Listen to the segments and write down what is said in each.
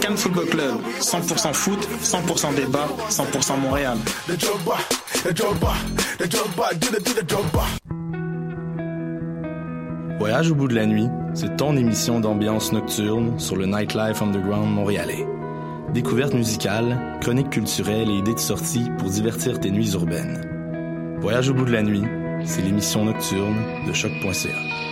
Cannes Football Club, 100% foot, 100% débat, 100% Montréal. Voyage au bout de la nuit, c'est ton émission d'ambiance nocturne sur le Nightlife Underground montréalais. Découvertes musicales, chroniques culturelles et idées de sortie pour divertir tes nuits urbaines. Voyage au bout de la nuit, c'est l'émission nocturne de choc.ca.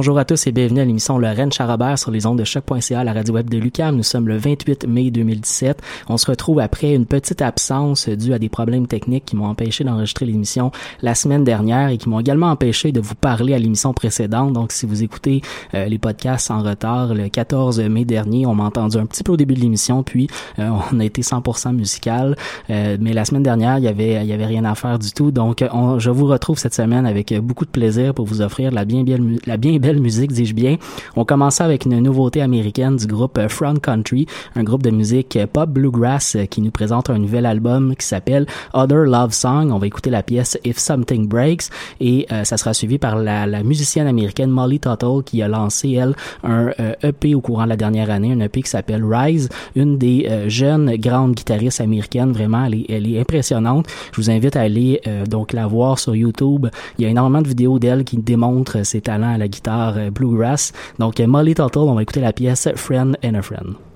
Bonjour à tous et bienvenue à l'émission Lorraine Charabert sur les ondes de choc.ca, la radio web de Lucam. Nous sommes le 28 mai 2017. On se retrouve après une petite absence due à des problèmes techniques qui m'ont empêché d'enregistrer l'émission la semaine dernière et qui m'ont également empêché de vous parler à l'émission précédente. Donc, si vous écoutez euh, les podcasts en retard, le 14 mai dernier, on m'a entendu un petit peu au début de l'émission, puis euh, on a été 100% musical. Euh, mais la semaine dernière, il y avait, il y avait rien à faire du tout. Donc, on, je vous retrouve cette semaine avec beaucoup de plaisir pour vous offrir la bien, bien, la bien belle musique, dis-je bien. On commençait avec une nouveauté américaine du groupe Front Country, un groupe de musique pop bluegrass qui nous présente un nouvel album qui s'appelle Other Love Song. On va écouter la pièce If Something Breaks et euh, ça sera suivi par la, la, musicienne américaine Molly Tuttle qui a lancé, elle, un euh, EP au courant de la dernière année, un EP qui s'appelle Rise, une des euh, jeunes grandes guitaristes américaines. Vraiment, elle est, elle est impressionnante. Je vous invite à aller donc la voir sur YouTube. Il y a énormément de vidéos d'elle qui démontrent ses talents à la guitare bluegrass. Donc Molly Tuttle, on va écouter la pièce Friend and a Friend.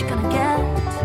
what you gonna get.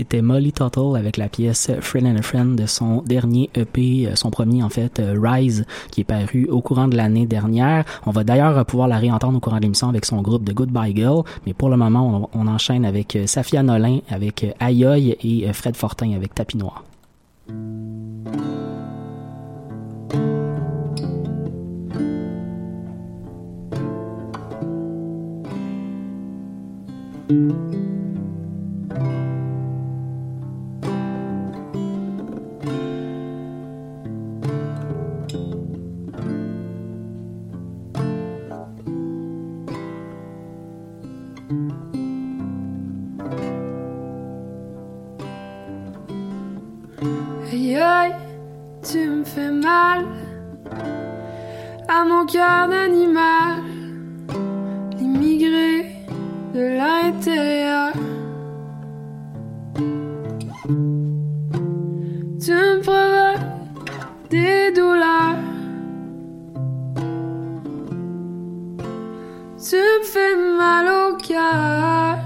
C'était Molly Tuttle avec la pièce Friend and a Friend de son dernier EP, euh, son premier en fait, euh, Rise, qui est paru au courant de l'année dernière. On va d'ailleurs pouvoir la réentendre au courant de l'émission avec son groupe de Goodbye Girl, mais pour le moment, on, enchaîne avec euh, Safia Nolin, avec Ayoy et Fred Fortin avec Tapis Noir. À mon cœur d'animal, l'immigré de l'intérieur. Tu me provoques des douleurs. Tu me fais mal au cœur.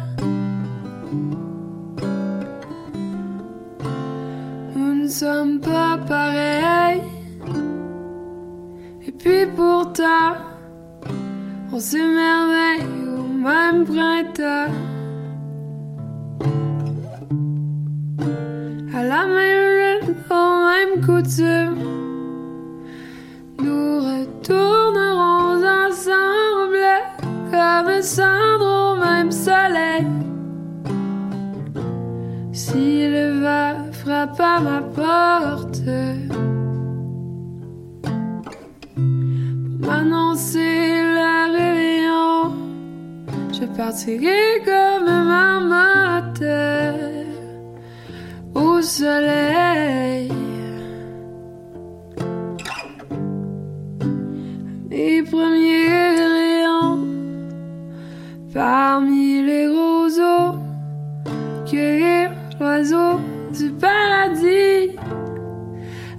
Nous ne sommes pas pareils. Puis pourtant, on s'émerveille au même printemps. À la même au même coutume, nous retournerons ensemble comme cendre au même soleil. Si le vent frappe à ma porte, partirai comme ma matin au soleil. Mes premiers rayons parmi les roseaux, cueillir l'oiseau du paradis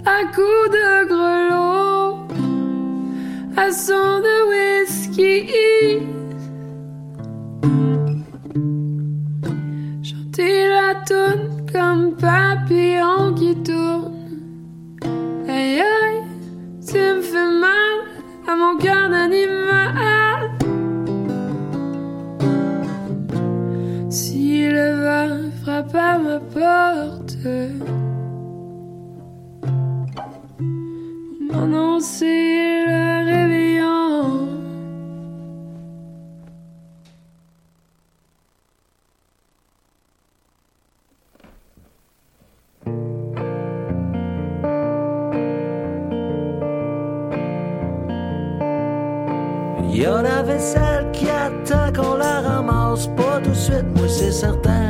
à coups de grelots à son de whisky. Comme papillon qui tourne. Aïe aïe, tu me fais mal à mon cœur d'animal. Si le vent frappe à ma porte, m'annoncer suite,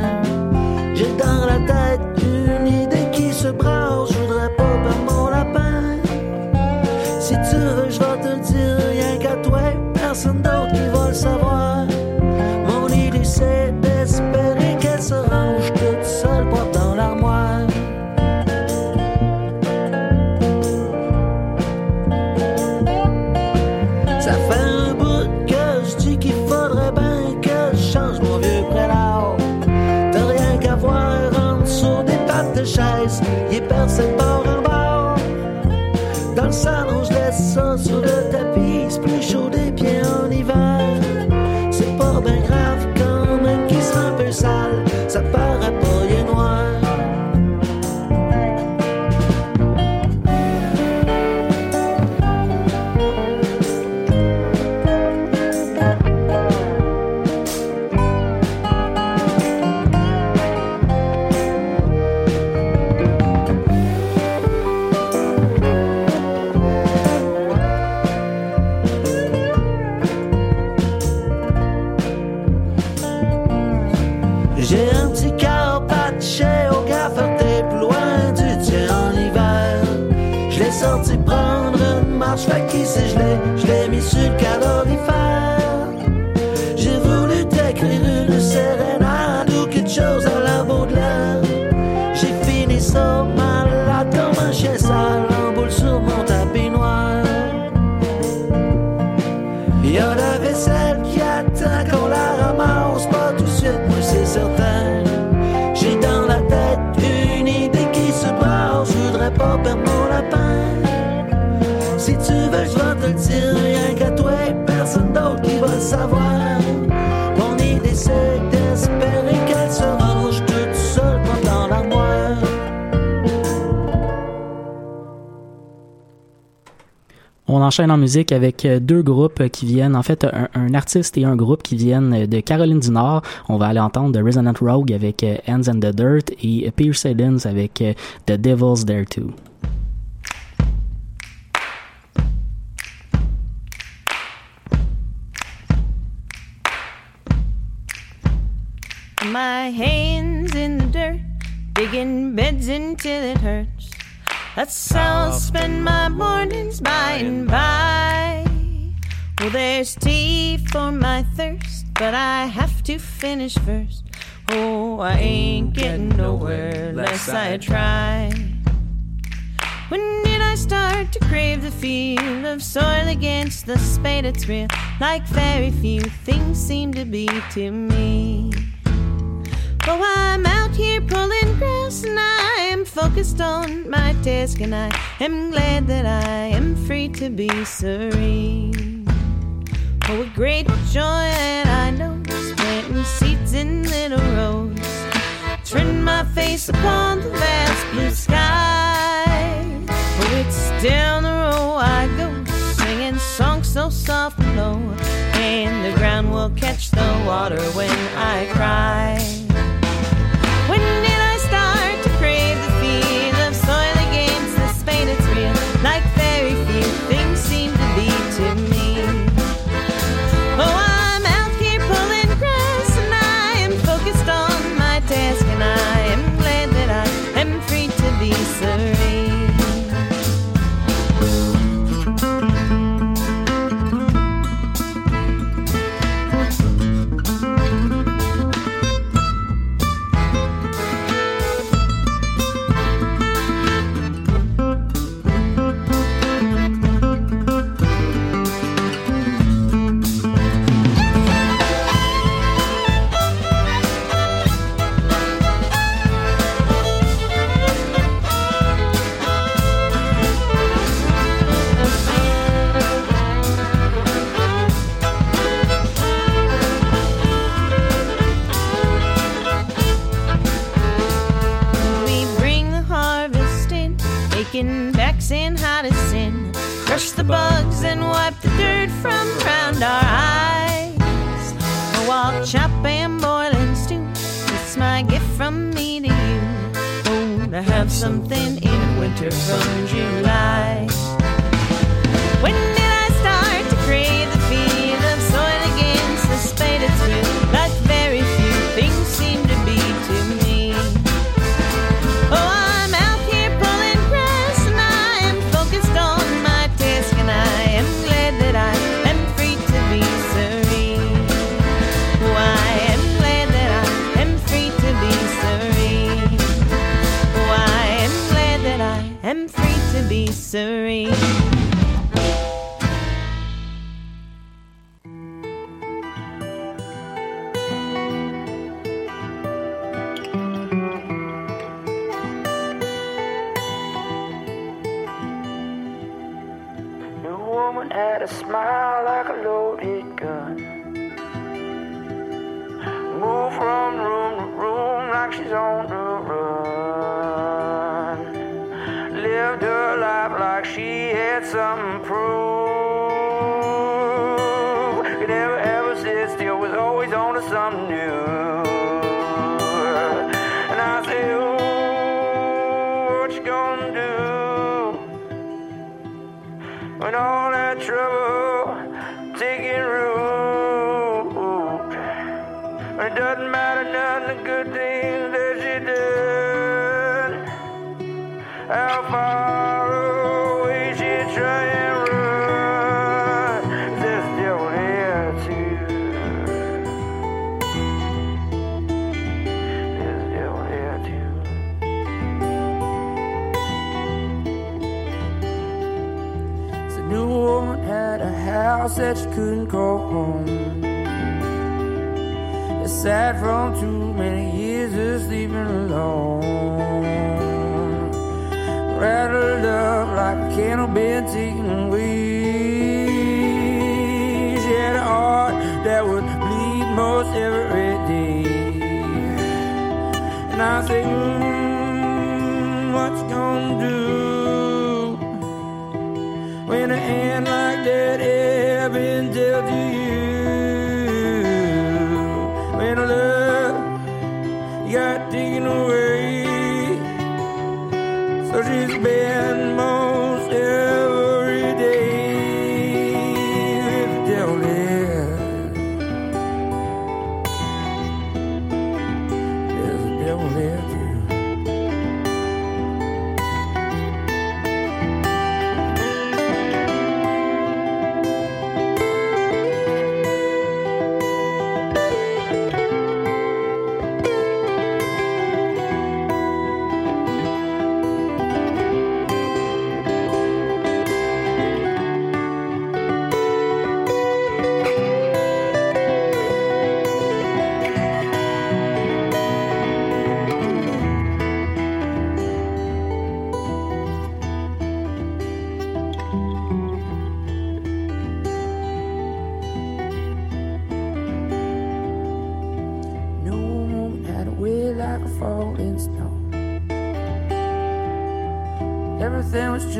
enchaîne en musique avec euh, deux groupes qui viennent, en fait, un, artiste et un groupe qui viennent de Caroline du Nord. On va aller entendre The Resonant Rogue avec euh, Hands in the Dirt et Pierce Hiddens avec euh, The Devil's There Too. My hands in the dirt, digging beds until it hurts. That's how I'll spend my mornings by and by. Well, there's tea for my thirst, but I have to finish first. Oh, I ain't getting nowhere unless I try. When did I start to crave the feel of soil against the spade? It's real, like very few things seem to be to me. Oh, I'm out here pulling grass and I am focused on my task and I am glad that I am free to be serene. Oh, a great joy that I know planting seeds in little rows. Turn my face upon the vast blue sky. Oh, it's down the road I go, singing songs so soft and low. And the ground will catch the water when I cry. in couldn't go home. I sat from too many years of sleeping alone. Rattled up like a candle been taken away. She had a heart that would bleed most every day. And I say, mm, what you gonna do? in a hand like that ever until the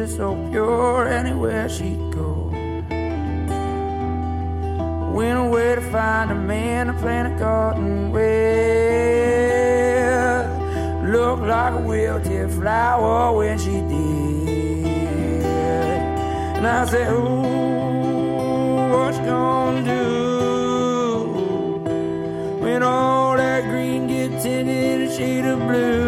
so pure anywhere she'd go. Went away to find a man to plant a garden with. Looked like a wilted flower when she did. And I said, Ooh, what you gonna do when all that green gets tinted a shade of blue?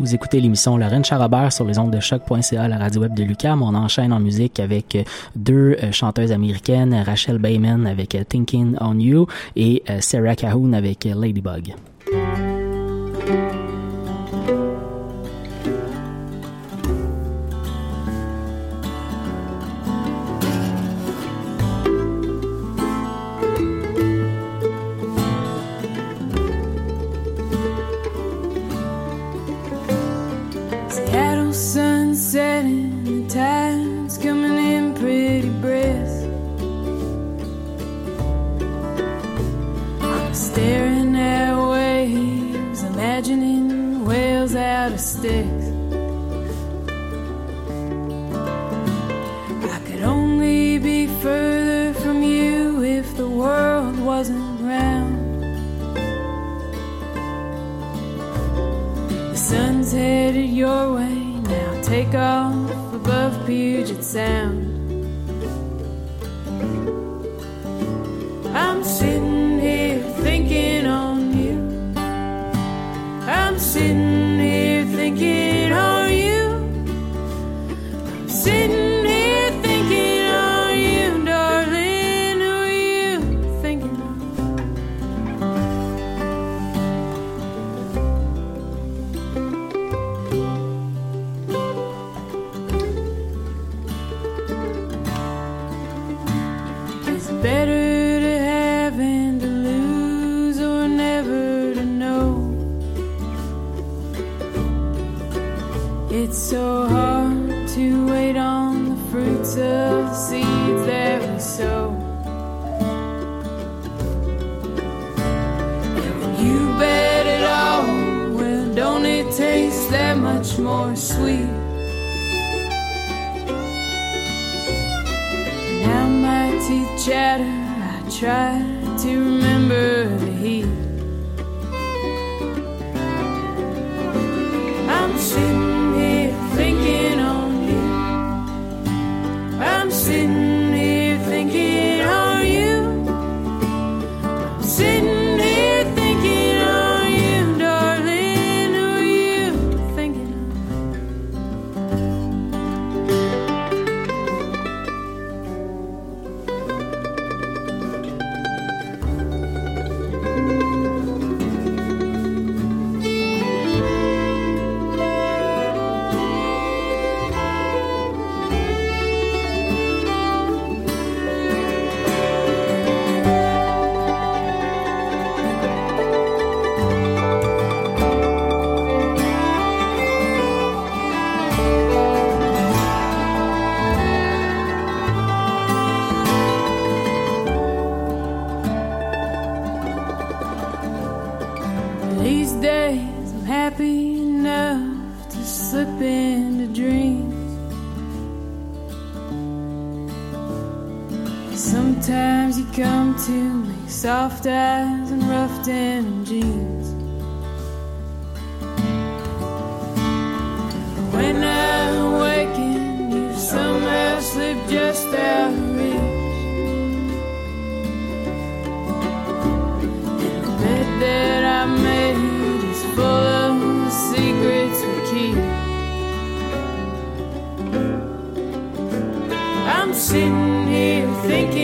Vous écoutez l'émission Lorraine Charabert sur les ondes de choc.ca, la radio web de Lucam. On enchaîne en musique avec euh, deux euh, chanteuses américaines, Rachel Bayman avec euh, Thinking on You et Sarah Cahoon avec Ladybug. the seeds that we sow. You bet it all will don't it taste that much more sweet? Now my teeth chatter, I try to remember the heat. I'm sitting sitting here thinking.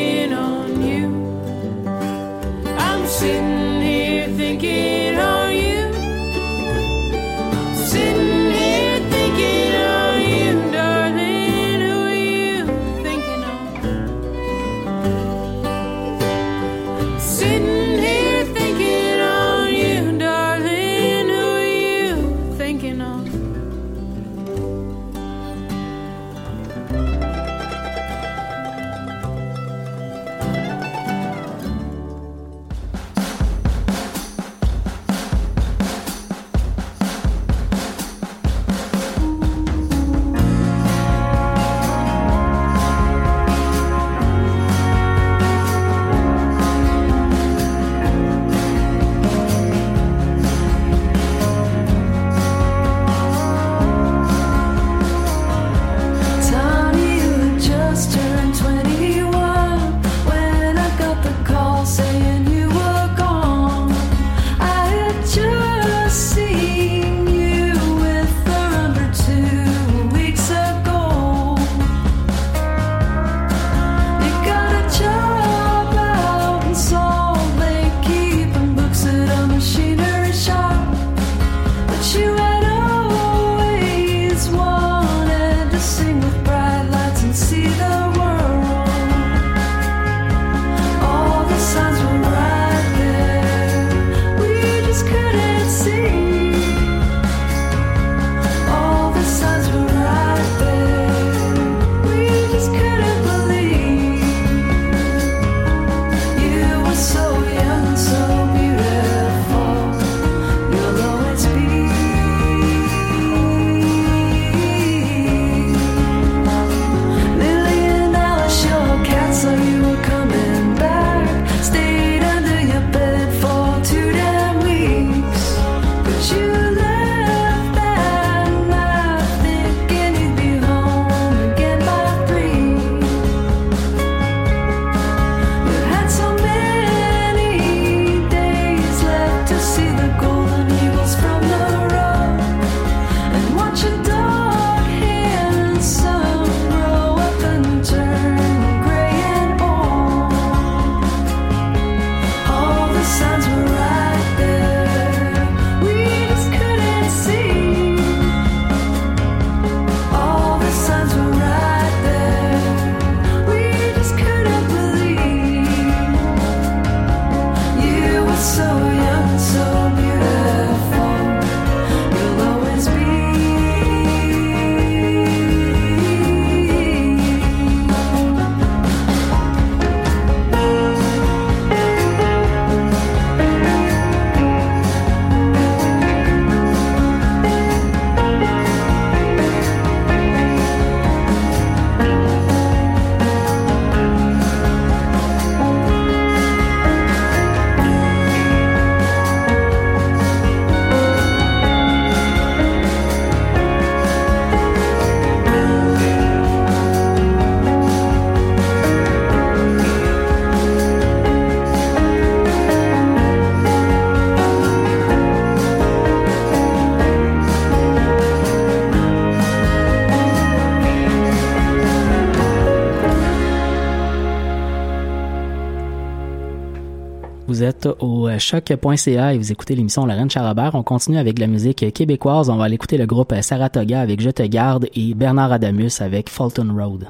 Vous êtes au euh, choc.ca et vous écoutez l'émission Lorraine Charabert. On continue avec la musique québécoise. On va aller écouter le groupe euh, Saratoga avec Je te garde et Bernard Adamus avec Fulton Road.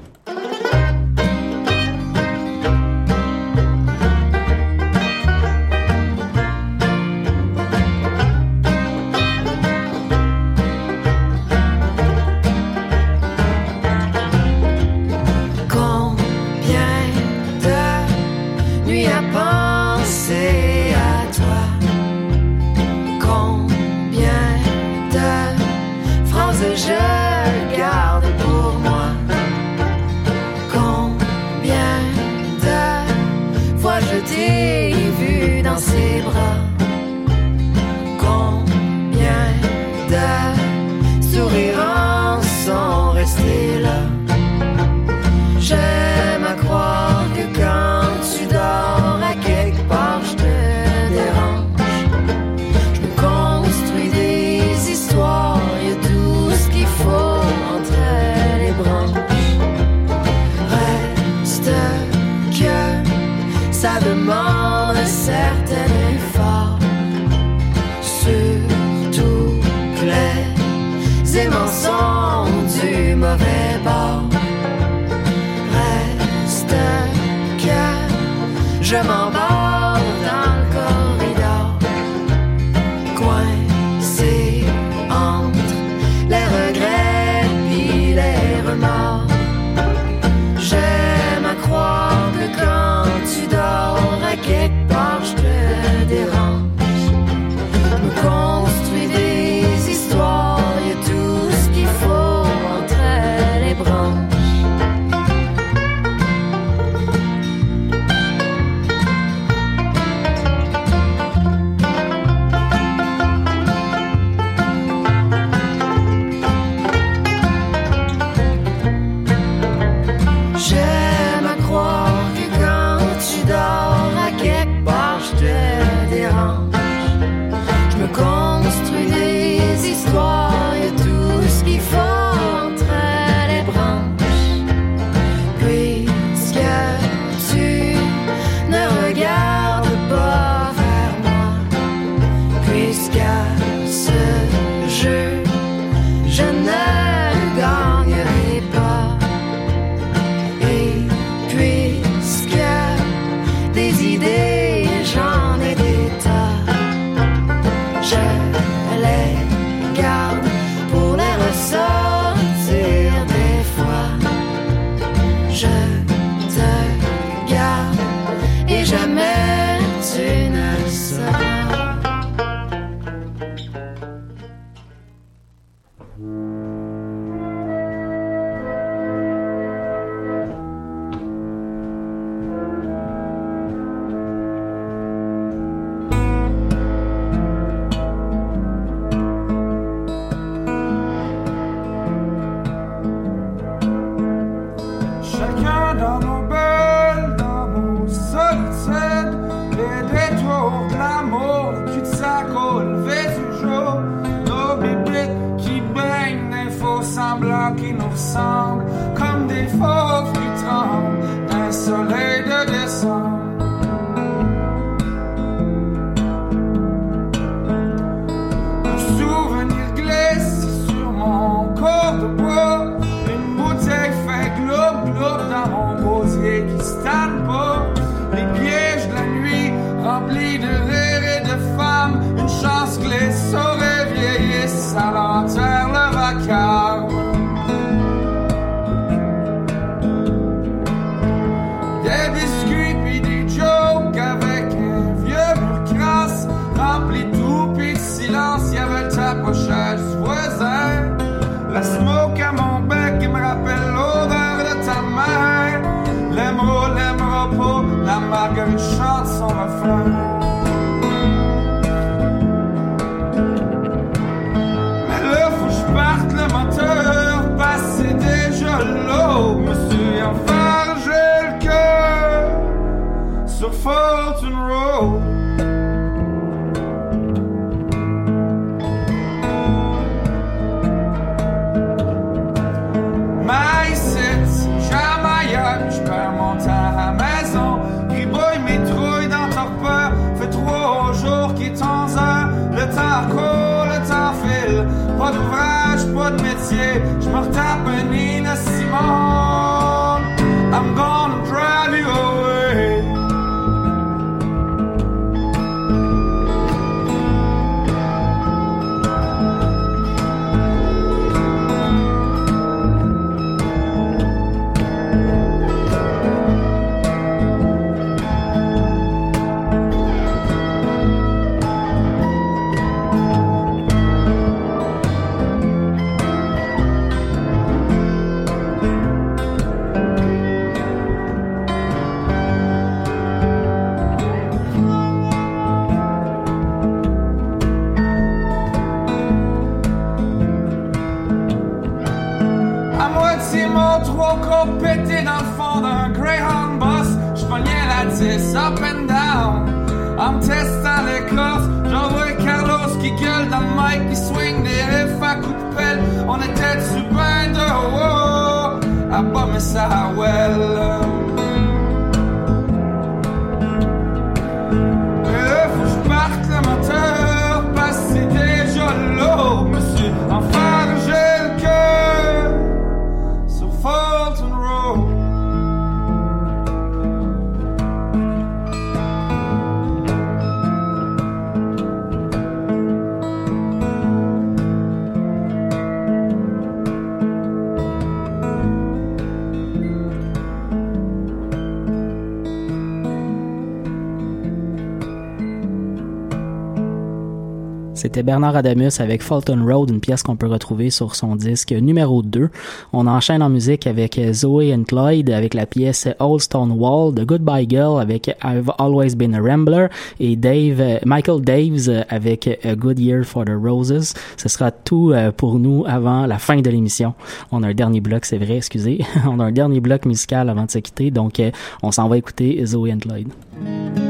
Bernard Adamus avec Fulton Road, une pièce qu'on peut retrouver sur son disque numéro 2. On enchaîne en musique avec Zoe and Clyde avec la pièce Old Stone Wall, The Goodbye Girl avec I've Always Been a Rambler et Dave, Michael Daves avec A Good Year for the Roses. Ce sera tout euh, pour nous avant la fin de l'émission. On a un dernier bloc, c'est vrai, excusez. On a un dernier bloc musical avant de se quitter, donc euh, on s'en va écouter Zoe and Clyde.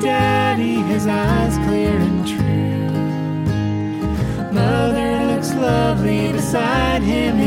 Daddy, his eyes clear and true. Mother looks lovely beside him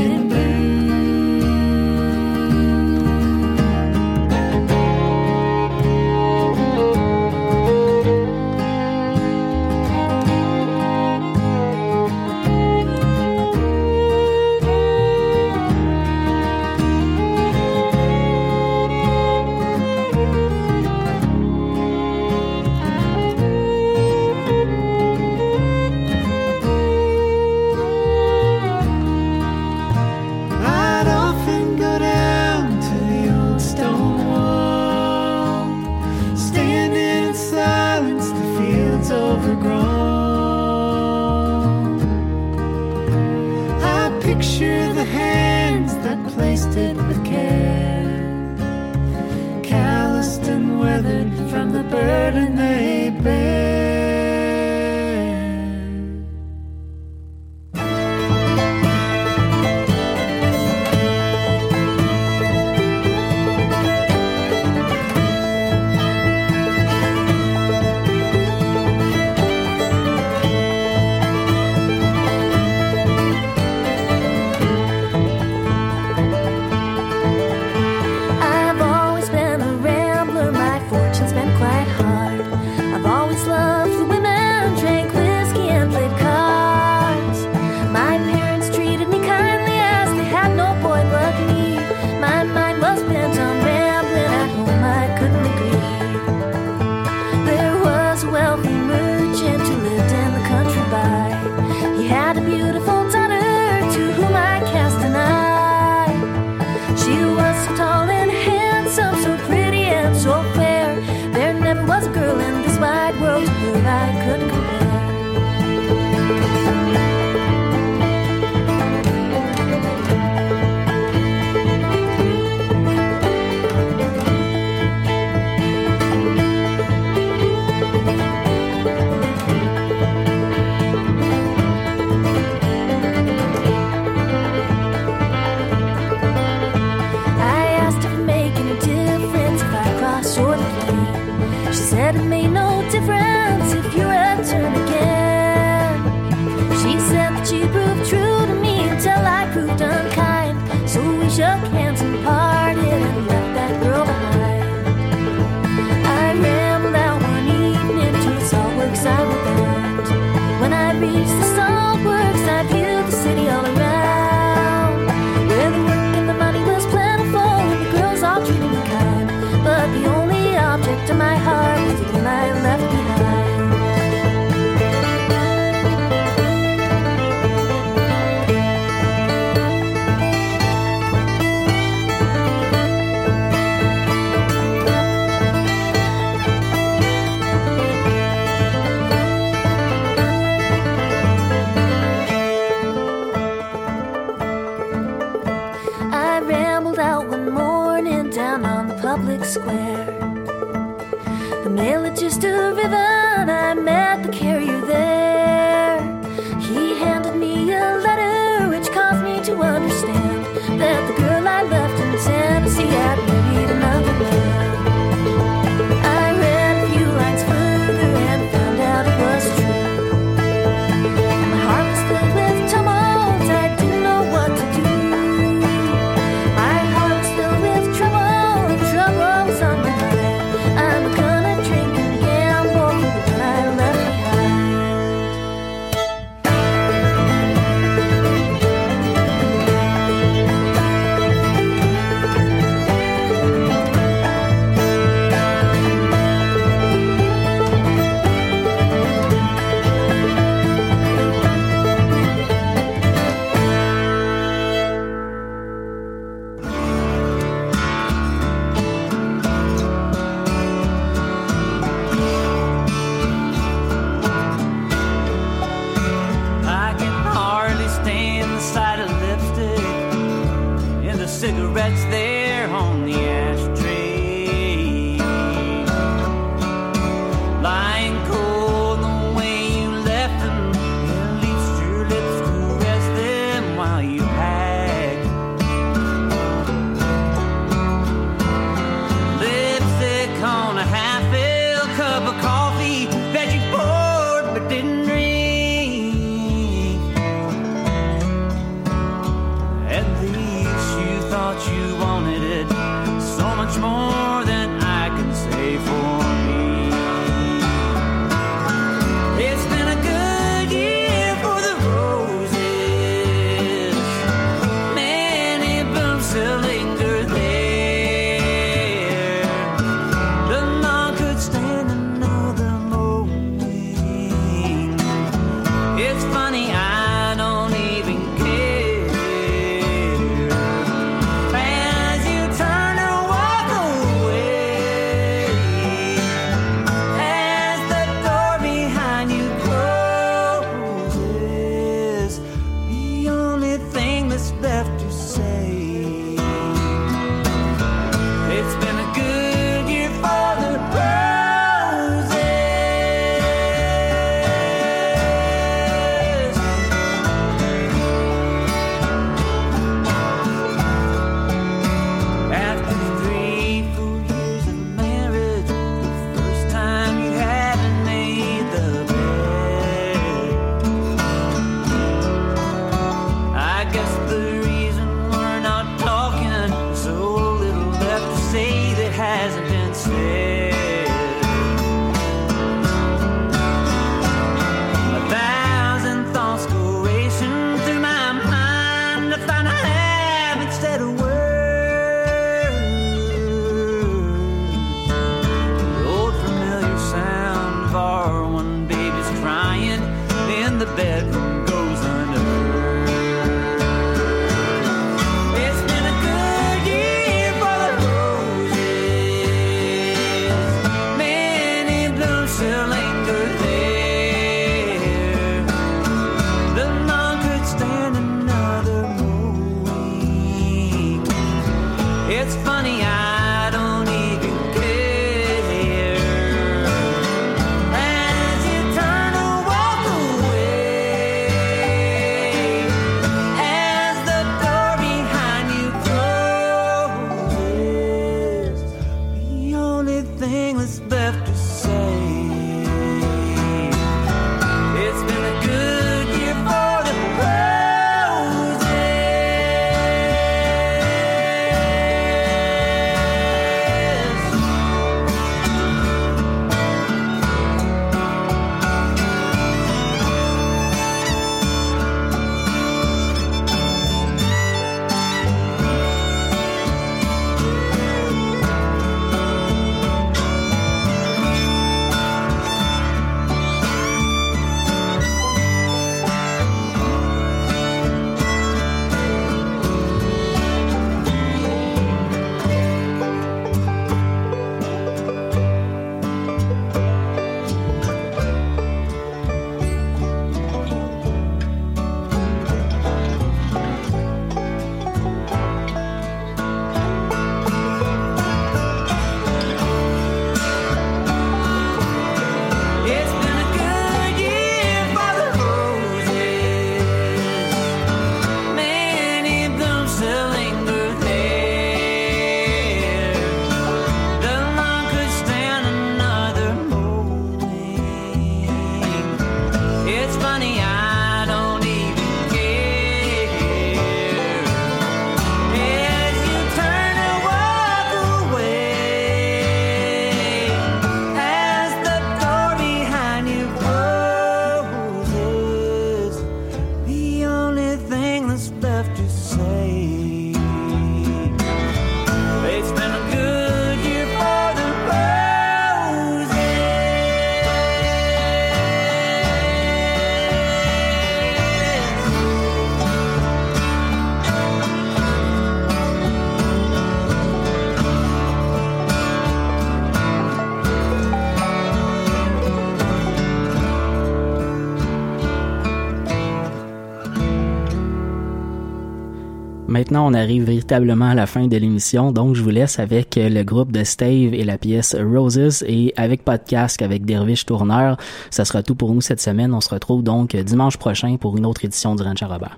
maintenant, on arrive véritablement à la fin de l'émission. Donc, je vous laisse avec euh, le groupe de Stave et la pièce Roses et avec podcast avec Dervish Tourneur. Ça sera tout pour nous cette semaine. On se retrouve donc euh, dimanche prochain pour une autre édition du Ranch Robert.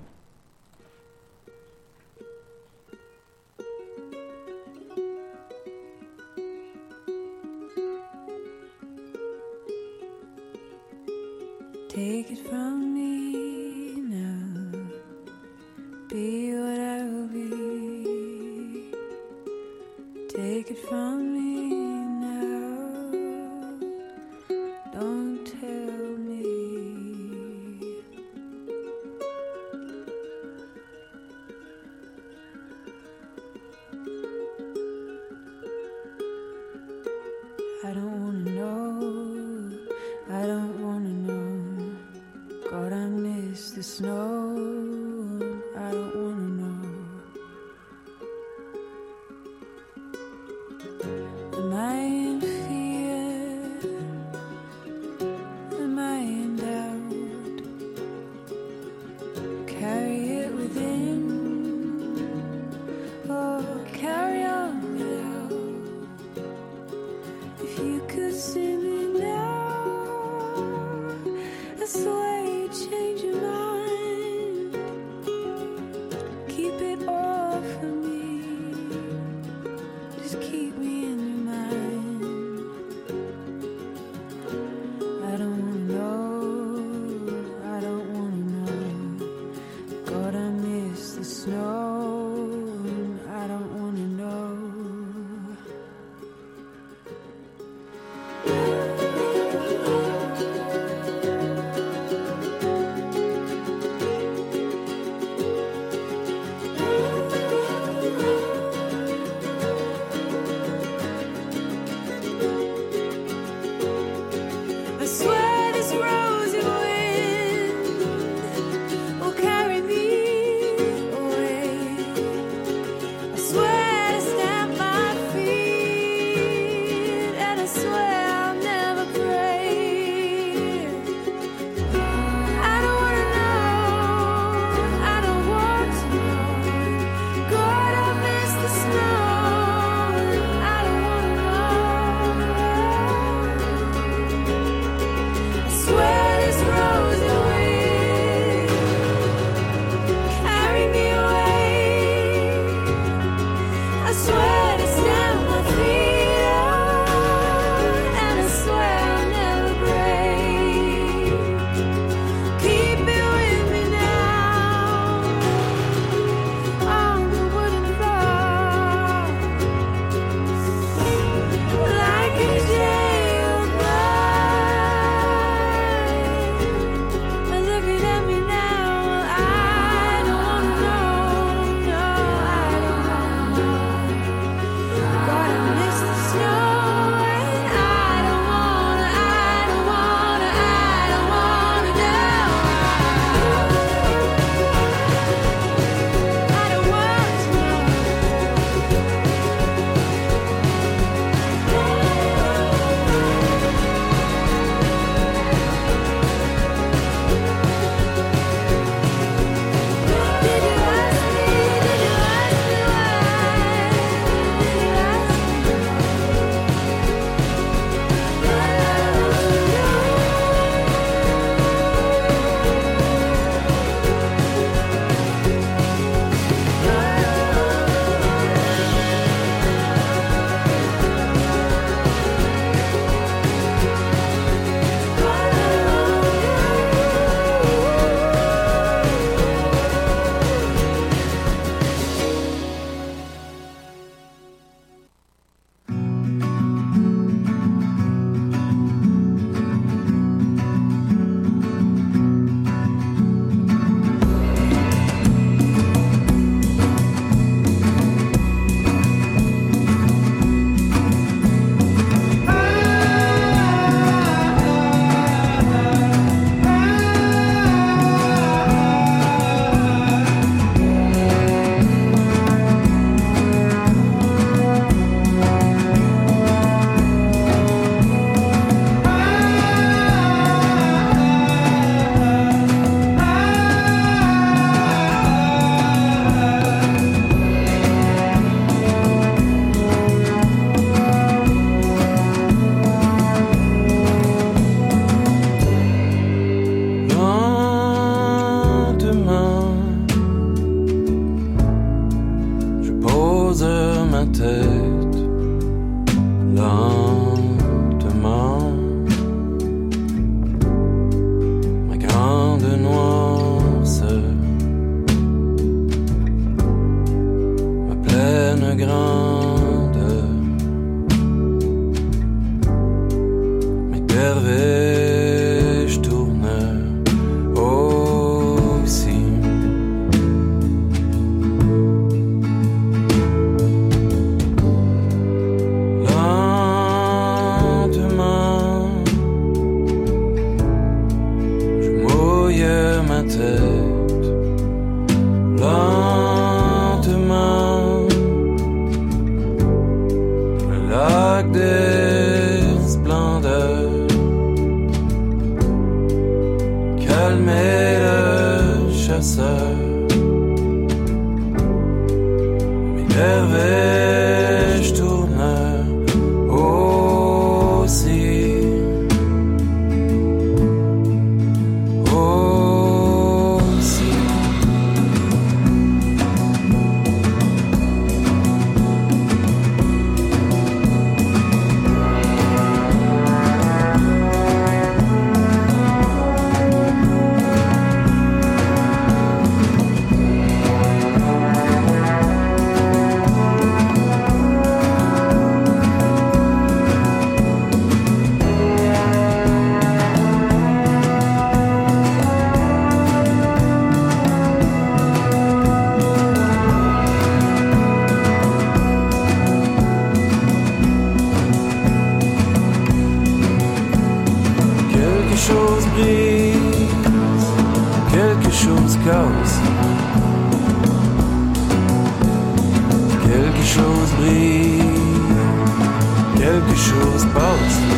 Take it from me. Chose brille, quelque chose passe.